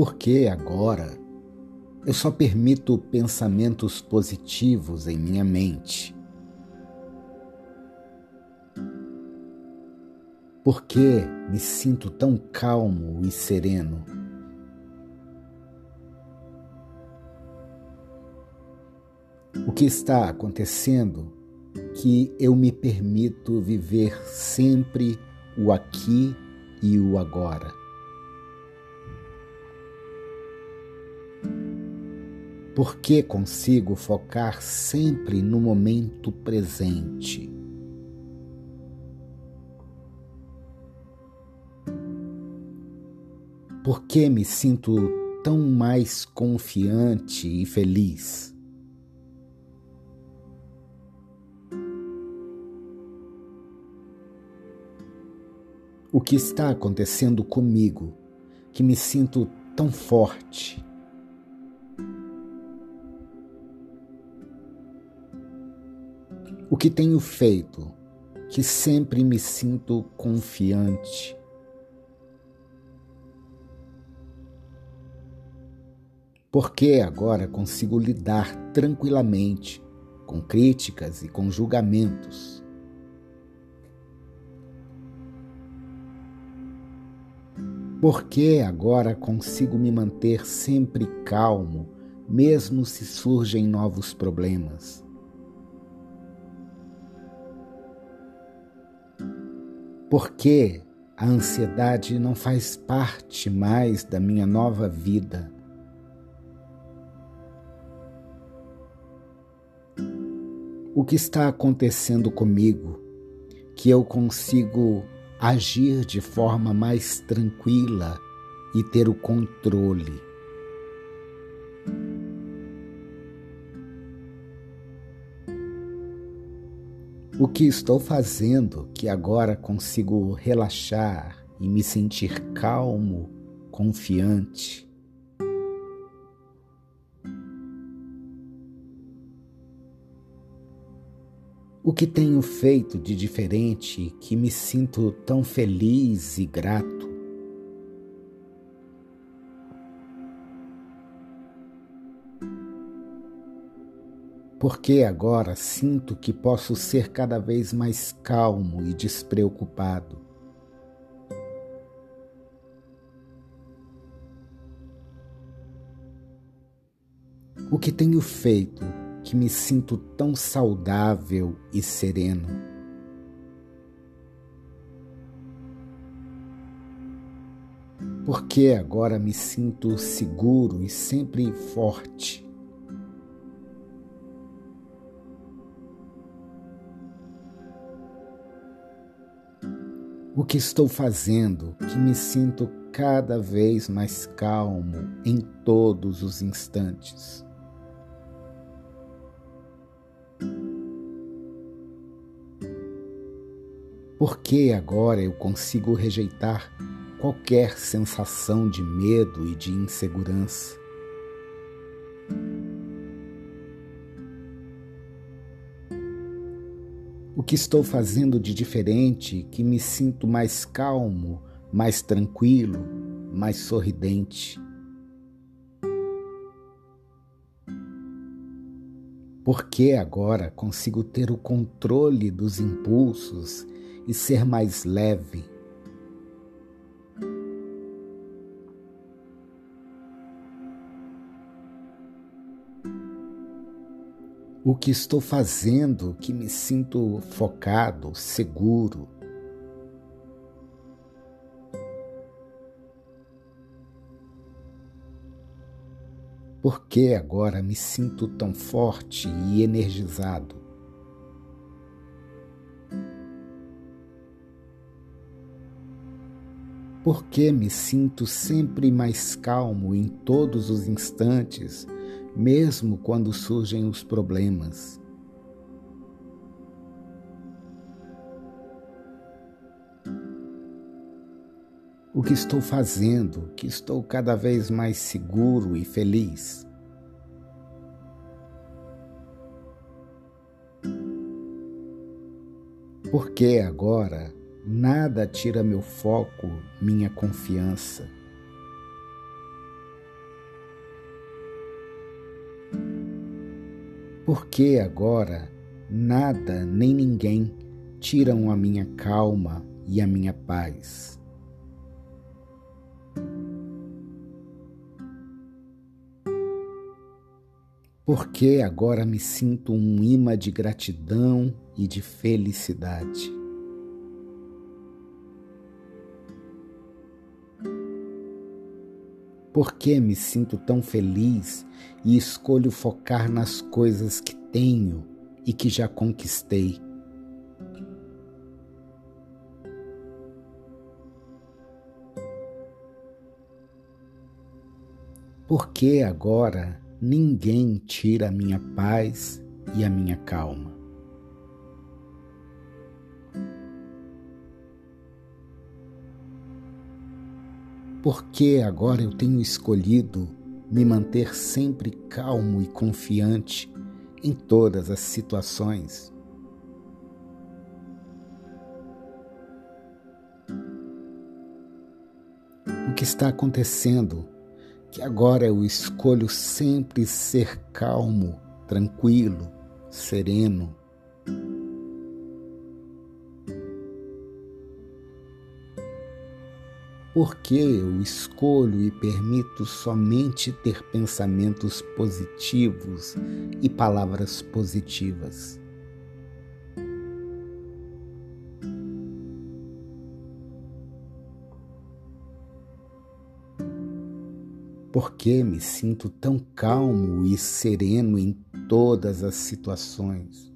Por que agora eu só permito pensamentos positivos em minha mente? Por que me sinto tão calmo e sereno? O que está acontecendo que eu me permito viver sempre o aqui e o agora? Por que consigo focar sempre no momento presente? Por que me sinto tão mais confiante e feliz? O que está acontecendo comigo que me sinto tão forte? Que tenho feito que sempre me sinto confiante? porque agora consigo lidar tranquilamente com críticas e com julgamentos. Porque agora consigo me manter sempre calmo, mesmo se surgem novos problemas. Porque a ansiedade não faz parte mais da minha nova vida. o que está acontecendo comigo, que eu consigo agir de forma mais tranquila e ter o controle. O que estou fazendo que agora consigo relaxar e me sentir calmo, confiante? O que tenho feito de diferente que me sinto tão feliz e grato? Porque agora sinto que posso ser cada vez mais calmo e despreocupado. O que tenho feito que me sinto tão saudável e sereno. Porque agora me sinto seguro e sempre forte. O que estou fazendo que me sinto cada vez mais calmo em todos os instantes. Por que agora eu consigo rejeitar qualquer sensação de medo e de insegurança? O que estou fazendo de diferente que me sinto mais calmo, mais tranquilo, mais sorridente? Porque agora consigo ter o controle dos impulsos e ser mais leve. O que estou fazendo que me sinto focado, seguro. Por que agora me sinto tão forte e energizado? Porque me sinto sempre mais calmo em todos os instantes, mesmo quando surgem os problemas. O que estou fazendo que estou cada vez mais seguro e feliz? Porque agora Nada tira meu foco, minha confiança. Por que agora nada nem ninguém tiram a minha calma e a minha paz? Porque agora me sinto um imã de gratidão e de felicidade. Por que me sinto tão feliz e escolho focar nas coisas que tenho e que já conquistei? Por que agora ninguém tira a minha paz e a minha calma. Porque agora eu tenho escolhido me manter sempre calmo e confiante em todas as situações. O que está acontecendo que agora eu escolho sempre ser calmo, tranquilo, sereno. Porque eu escolho e permito somente ter pensamentos positivos e palavras positivas. Por que me sinto tão calmo e sereno em todas as situações?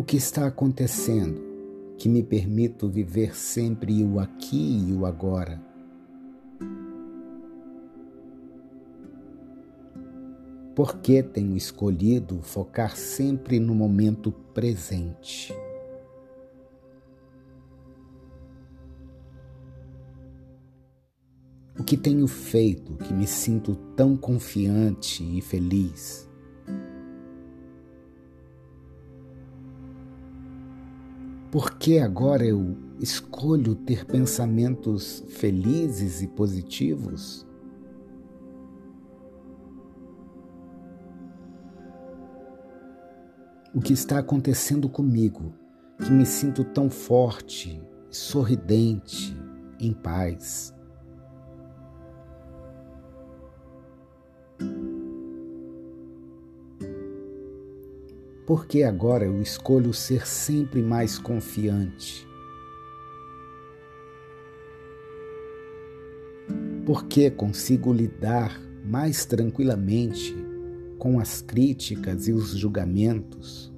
O que está acontecendo que me permito viver sempre o aqui e o agora? Por que tenho escolhido focar sempre no momento presente? O que tenho feito que me sinto tão confiante e feliz? Por que agora eu escolho ter pensamentos felizes e positivos? O que está acontecendo comigo que me sinto tão forte, sorridente, em paz? Porque agora eu escolho ser sempre mais confiante. Porque consigo lidar mais tranquilamente com as críticas e os julgamentos.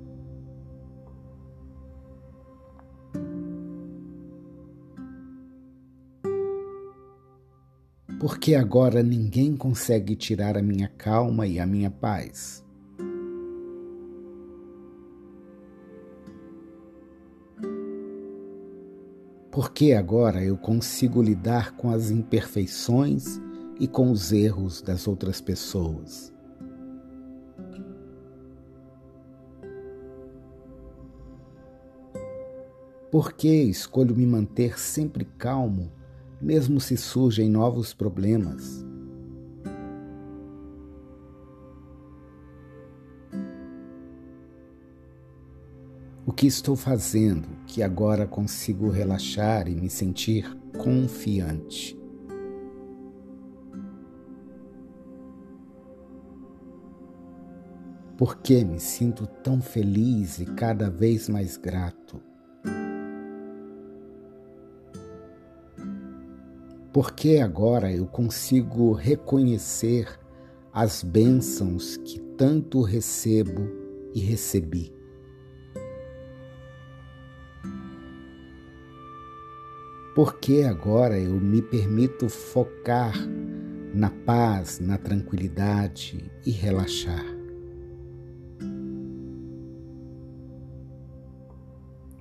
Porque agora ninguém consegue tirar a minha calma e a minha paz. Porque agora eu consigo lidar com as imperfeições e com os erros das outras pessoas. Por que escolho me manter sempre calmo, mesmo se surgem novos problemas? Que estou fazendo que agora consigo relaxar e me sentir confiante? Por que me sinto tão feliz e cada vez mais grato? Por que agora eu consigo reconhecer as bênçãos que tanto recebo e recebi? Porque agora eu me permito focar na paz, na tranquilidade e relaxar.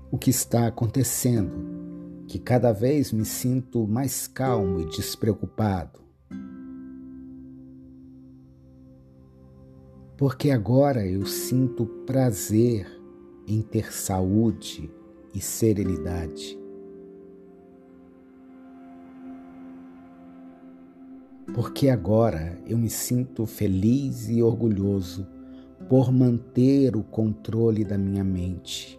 O que está acontecendo? Que cada vez me sinto mais calmo e despreocupado. Porque agora eu sinto prazer em ter saúde e serenidade. Porque agora eu me sinto feliz e orgulhoso por manter o controle da minha mente.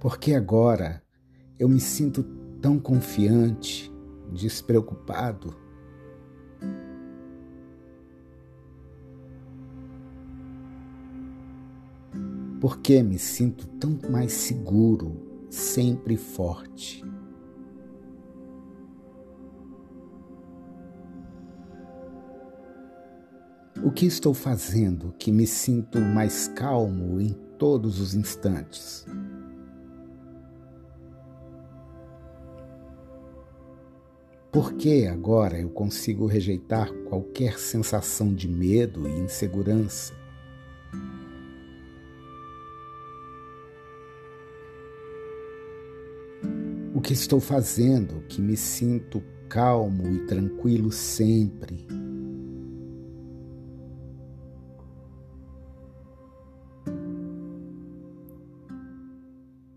Porque agora eu me sinto tão confiante, despreocupado. Porque me sinto tão mais seguro, sempre forte. O que estou fazendo que me sinto mais calmo em todos os instantes? Por que agora eu consigo rejeitar qualquer sensação de medo e insegurança? O que estou fazendo que me sinto calmo e tranquilo sempre?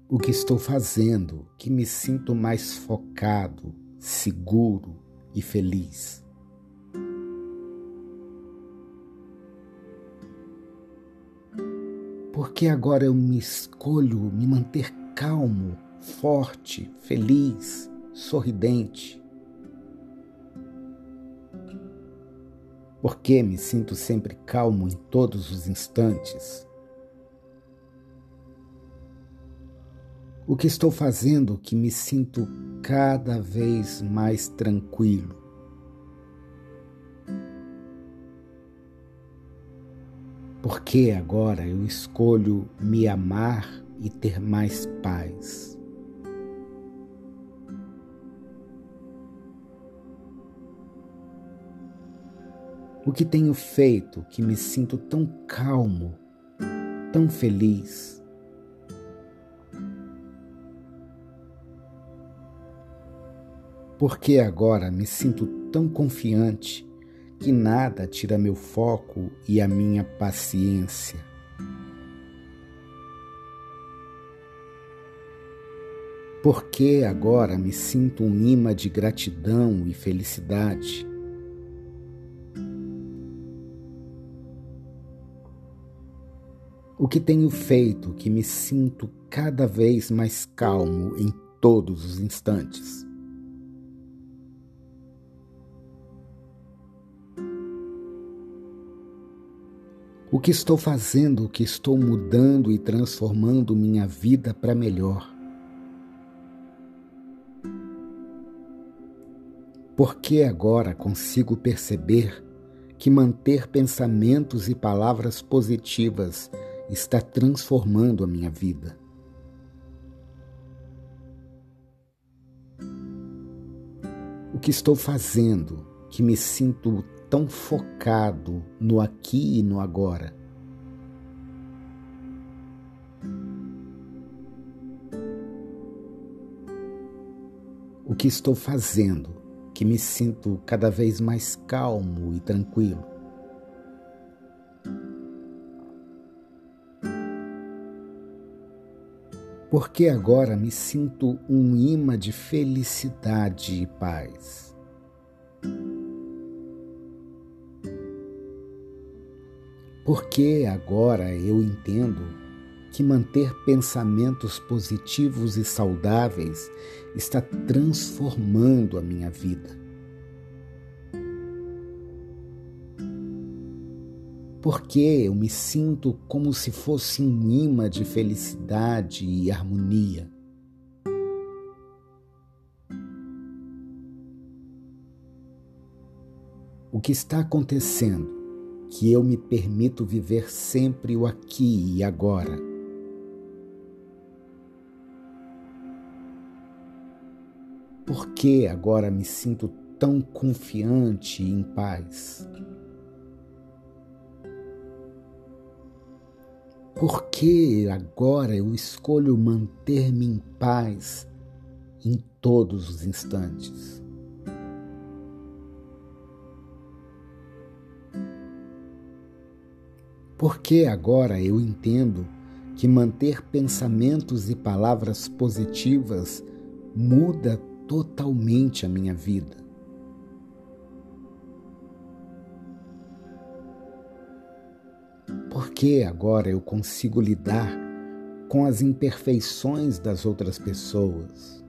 O que estou fazendo que me sinto mais focado seguro e feliz. Porque agora eu me escolho me manter calmo, forte, feliz, sorridente. Porque me sinto sempre calmo em todos os instantes. O que estou fazendo que me sinto cada vez mais tranquilo? Porque agora eu escolho me amar e ter mais paz. O que tenho feito que me sinto tão calmo, tão feliz? porque agora me sinto tão confiante que nada tira meu foco e a minha paciência. Porque agora me sinto um imã de gratidão e felicidade. Que tenho feito que me sinto cada vez mais calmo em todos os instantes. O que estou fazendo, o que estou mudando e transformando minha vida para melhor. Porque agora consigo perceber que manter pensamentos e palavras positivas está transformando a minha vida. O que estou fazendo que me sinto tão focado no aqui e no agora. O que estou fazendo que me sinto cada vez mais calmo e tranquilo? Porque agora me sinto um imã de felicidade e paz. Porque agora eu entendo que manter pensamentos positivos e saudáveis está transformando a minha vida. Porque eu me sinto como se fosse um imã de felicidade e harmonia. O que está acontecendo que eu me permito viver sempre o aqui e agora. Por que agora me sinto tão confiante e em paz? Por que agora eu escolho manter-me em paz em todos os instantes? Porque agora eu entendo que manter pensamentos e palavras positivas muda totalmente a minha vida. Porque agora eu consigo lidar com as imperfeições das outras pessoas.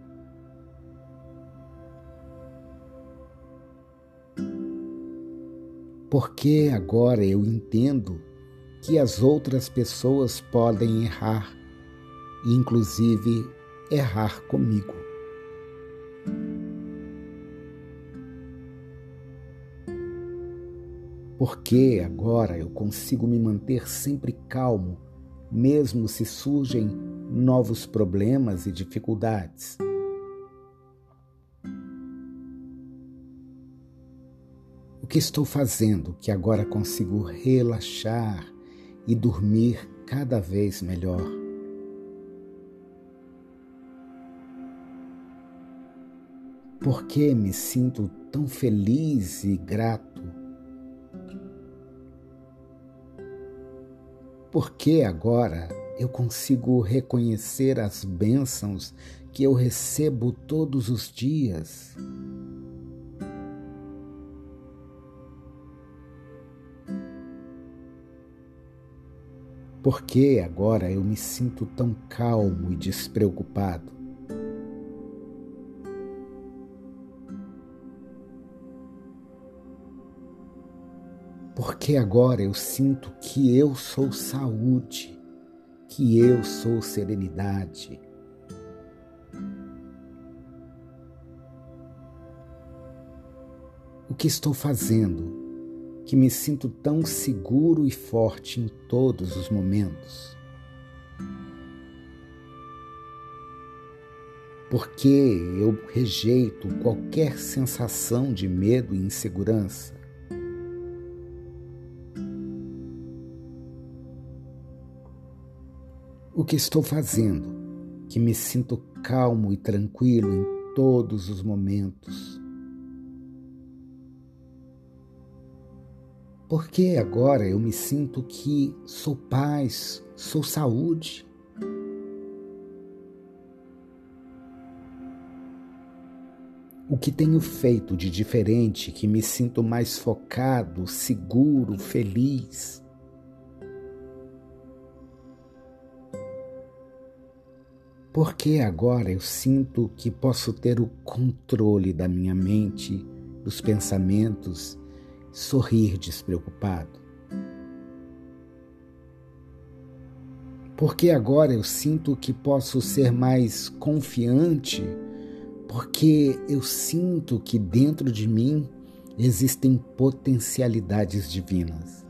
Porque agora eu entendo que as outras pessoas podem errar, inclusive errar comigo. Porque agora eu consigo me manter sempre calmo, mesmo se surgem novos problemas e dificuldades. O que estou fazendo que agora consigo relaxar e dormir cada vez melhor? Por que me sinto tão feliz e grato? Por que agora eu consigo reconhecer as bênçãos que eu recebo todos os dias? Por que agora eu me sinto tão calmo e despreocupado? Porque agora eu sinto que eu sou saúde, que eu sou serenidade. O que estou fazendo que me sinto tão seguro e forte em todos os momentos. Porque eu rejeito qualquer sensação de medo e insegurança. O que estou fazendo que me sinto calmo e tranquilo em todos os momentos. Porque agora eu me sinto que sou paz, sou saúde. O que tenho feito de diferente que me sinto mais focado, seguro, feliz? Porque agora eu sinto que posso ter o controle da minha mente, dos pensamentos sorrir despreocupado. Porque agora eu sinto que posso ser mais confiante, porque eu sinto que dentro de mim existem potencialidades divinas.